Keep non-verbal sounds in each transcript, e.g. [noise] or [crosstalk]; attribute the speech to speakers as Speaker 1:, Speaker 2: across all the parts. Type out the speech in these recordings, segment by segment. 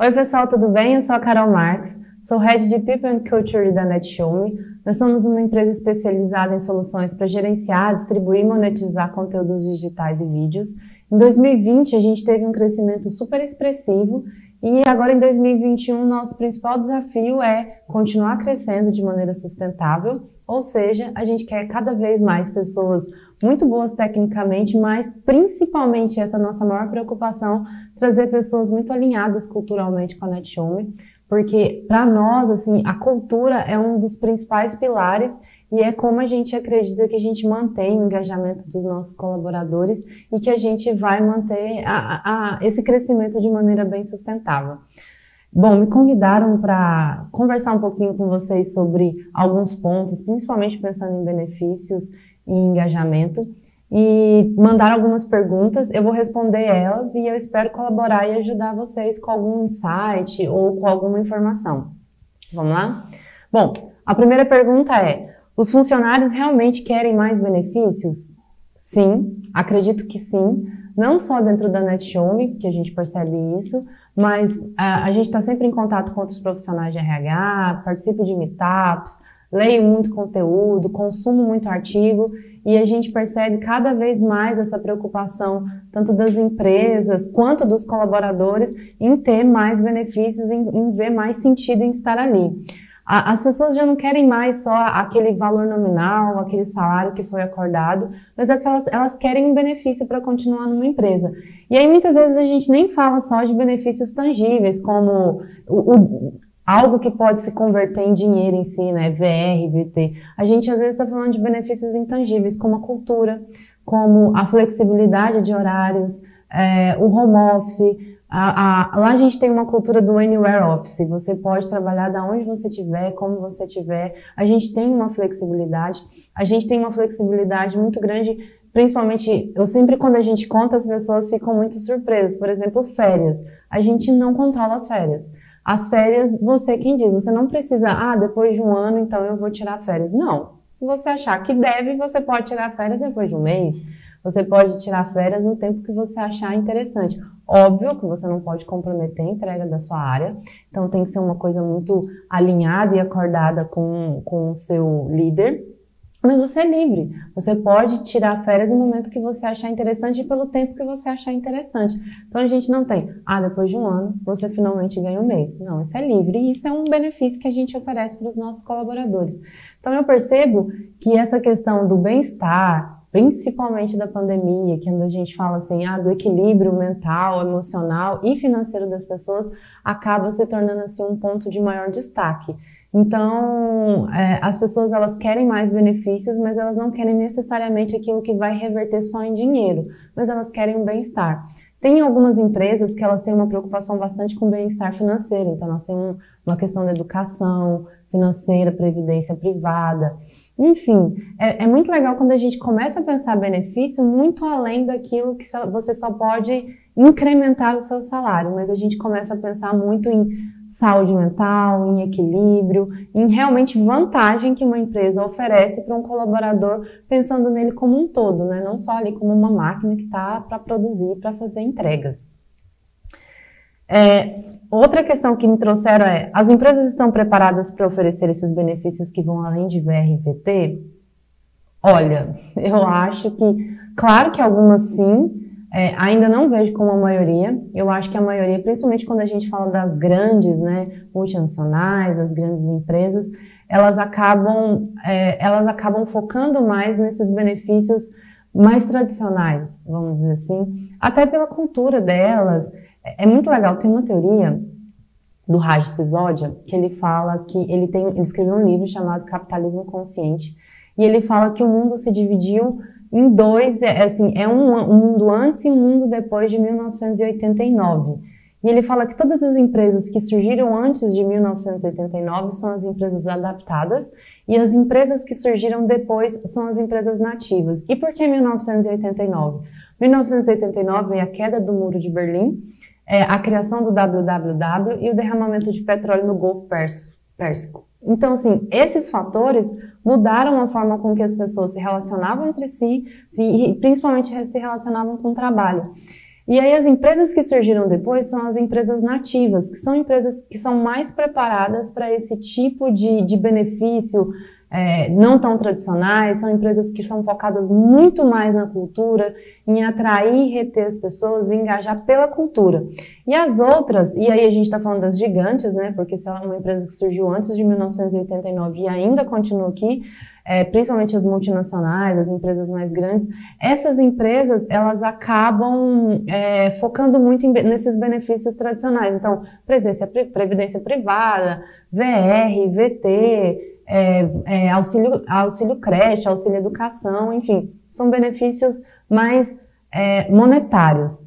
Speaker 1: Oi, pessoal, tudo bem? Eu sou a Carol Marques, sou Head de People and Culture da NetShowme. Nós somos uma empresa especializada em soluções para gerenciar, distribuir e monetizar conteúdos digitais e vídeos. Em 2020, a gente teve um crescimento super expressivo e agora em 2021, nosso principal desafio é continuar crescendo de maneira sustentável, ou seja, a gente quer cada vez mais pessoas muito boas tecnicamente, mas principalmente essa nossa maior preocupação, trazer pessoas muito alinhadas culturalmente com a NetShowme, porque para nós, assim, a cultura é um dos principais pilares e é como a gente acredita que a gente mantém o engajamento dos nossos colaboradores e que a gente vai manter a, a, esse crescimento de maneira bem sustentável. Bom, me convidaram para conversar um pouquinho com vocês sobre alguns pontos, principalmente pensando em benefícios e engajamento, e mandaram algumas perguntas. Eu vou responder elas e eu espero colaborar e ajudar vocês com algum insight ou com alguma informação. Vamos lá? Bom, a primeira pergunta é: os funcionários realmente querem mais benefícios? Sim, acredito que sim. Não só dentro da NetShowme, que a gente percebe isso, mas a, a gente está sempre em contato com outros profissionais de RH, participo de meetups, leio muito conteúdo, consumo muito artigo e a gente percebe cada vez mais essa preocupação, tanto das empresas quanto dos colaboradores, em ter mais benefícios, em, em ver mais sentido em estar ali as pessoas já não querem mais só aquele valor nominal, aquele salário que foi acordado, mas é elas, elas querem um benefício para continuar numa empresa. E aí muitas vezes a gente nem fala só de benefícios tangíveis, como o, o, algo que pode se converter em dinheiro em si, né? VR, VT. A gente às vezes está falando de benefícios intangíveis, como a cultura, como a flexibilidade de horários, é, o home office, a, a, lá a gente tem uma cultura do anywhere office. Você pode trabalhar da onde você estiver, como você estiver. A gente tem uma flexibilidade. A gente tem uma flexibilidade muito grande, principalmente, eu sempre quando a gente conta, as pessoas ficam muito surpresas. Por exemplo, férias. A gente não controla as férias. As férias, você quem diz, você não precisa, ah, depois de um ano, então eu vou tirar férias. Não. Se você achar que deve, você pode tirar férias depois de um mês. Você pode tirar férias no tempo que você achar interessante. Óbvio que você não pode comprometer a entrega da sua área, então tem que ser uma coisa muito alinhada e acordada com, com o seu líder. Mas você é livre. Você pode tirar férias no momento que você achar interessante e pelo tempo que você achar interessante. Então a gente não tem, ah, depois de um ano você finalmente ganha um mês. Não, isso é livre e isso é um benefício que a gente oferece para os nossos colaboradores. Então eu percebo que essa questão do bem-estar, principalmente da pandemia, que a gente fala assim, ah, do equilíbrio mental, emocional e financeiro das pessoas, acaba se tornando assim um ponto de maior destaque. Então, é, as pessoas elas querem mais benefícios, mas elas não querem necessariamente aquilo que vai reverter só em dinheiro, mas elas querem um bem-estar. Tem algumas empresas que elas têm uma preocupação bastante com bem-estar financeiro, então elas têm uma questão da educação financeira, previdência privada. Enfim, é, é, muito legal quando a gente começa a pensar benefício muito além daquilo que só, você só pode incrementar o seu salário, mas a gente começa a pensar muito em saúde mental, em equilíbrio, em realmente vantagem que uma empresa oferece para um colaborador, pensando nele como um todo, né? não só ali como uma máquina que está para produzir, para fazer entregas. É, outra questão que me trouxeram é: as empresas estão preparadas para oferecer esses benefícios que vão além de VRVT? Olha, [laughs] eu acho que, claro que algumas sim, é, ainda não vejo como a maioria. Eu acho que a maioria, principalmente quando a gente fala das grandes, né, multinacionais, as grandes empresas, elas acabam, é, elas acabam focando mais nesses benefícios mais tradicionais, vamos dizer assim, até pela cultura delas. É muito legal, tem uma teoria do Raj Sisodia que ele fala que ele tem, ele escreveu um livro chamado Capitalismo Consciente e ele fala que o mundo se dividiu em dois, é, assim, é um, um mundo antes e um mundo depois de 1989. E ele fala que todas as empresas que surgiram antes de 1989 são as empresas adaptadas e as empresas que surgiram depois são as empresas nativas. E por que 1989? 1989 é a queda do Muro de Berlim é, a criação do WWW e o derramamento de petróleo no Golfo Pérsico. Então, assim, esses fatores mudaram a forma com que as pessoas se relacionavam entre si e principalmente se relacionavam com o trabalho. E aí as empresas que surgiram depois são as empresas nativas, que são empresas que são mais preparadas para esse tipo de, de benefício, é, não tão tradicionais, são empresas que são focadas muito mais na cultura, em atrair e reter as pessoas e engajar pela cultura. E as outras, e aí a gente está falando das gigantes, né? Porque se ela é uma empresa que surgiu antes de 1989 e ainda continua aqui, é, principalmente as multinacionais, as empresas mais grandes, essas empresas elas acabam é, focando muito em, nesses benefícios tradicionais. Então, previdência, previdência privada, VR, VT, é, é, auxílio, auxílio creche, auxílio educação, enfim, são benefícios mais é, monetários.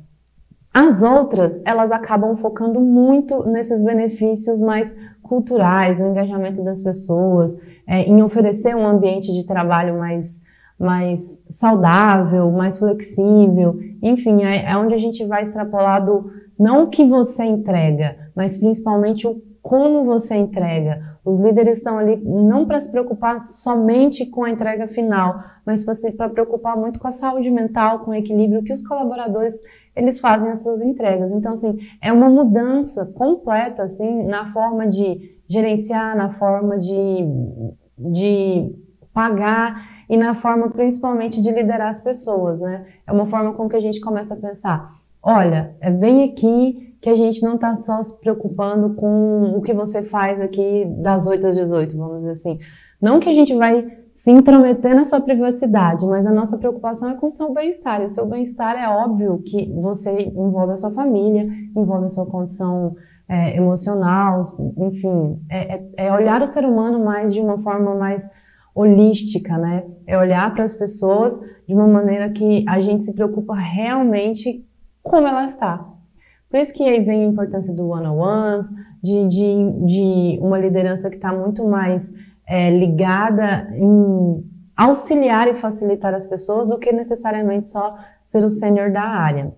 Speaker 1: As outras, elas acabam focando muito nesses benefícios mais culturais, no engajamento das pessoas, é, em oferecer um ambiente de trabalho mais, mais saudável, mais flexível, enfim, é, é onde a gente vai extrapolar do não o que você entrega, mas principalmente o como você entrega, os líderes estão ali não para se preocupar somente com a entrega final, mas para preocupar muito com a saúde mental, com o equilíbrio que os colaboradores eles fazem as suas entregas. Então, assim, é uma mudança completa, assim, na forma de gerenciar, na forma de, de pagar e na forma principalmente de liderar as pessoas, né? É uma forma com que a gente começa a pensar, olha, vem aqui que a gente não está só se preocupando com o que você faz aqui das 8 às 18, vamos dizer assim. Não que a gente vai se intrometer na sua privacidade, mas a nossa preocupação é com o seu bem-estar. E o seu bem-estar é óbvio que você envolve a sua família, envolve a sua condição é, emocional, enfim, é, é, é olhar o ser humano mais de uma forma mais holística, né? É olhar para as pessoas de uma maneira que a gente se preocupa realmente como ela está. Por isso que aí vem a importância do one-on-ones, de, de, de uma liderança que está muito mais é, ligada em auxiliar e facilitar as pessoas do que necessariamente só ser o sênior da área.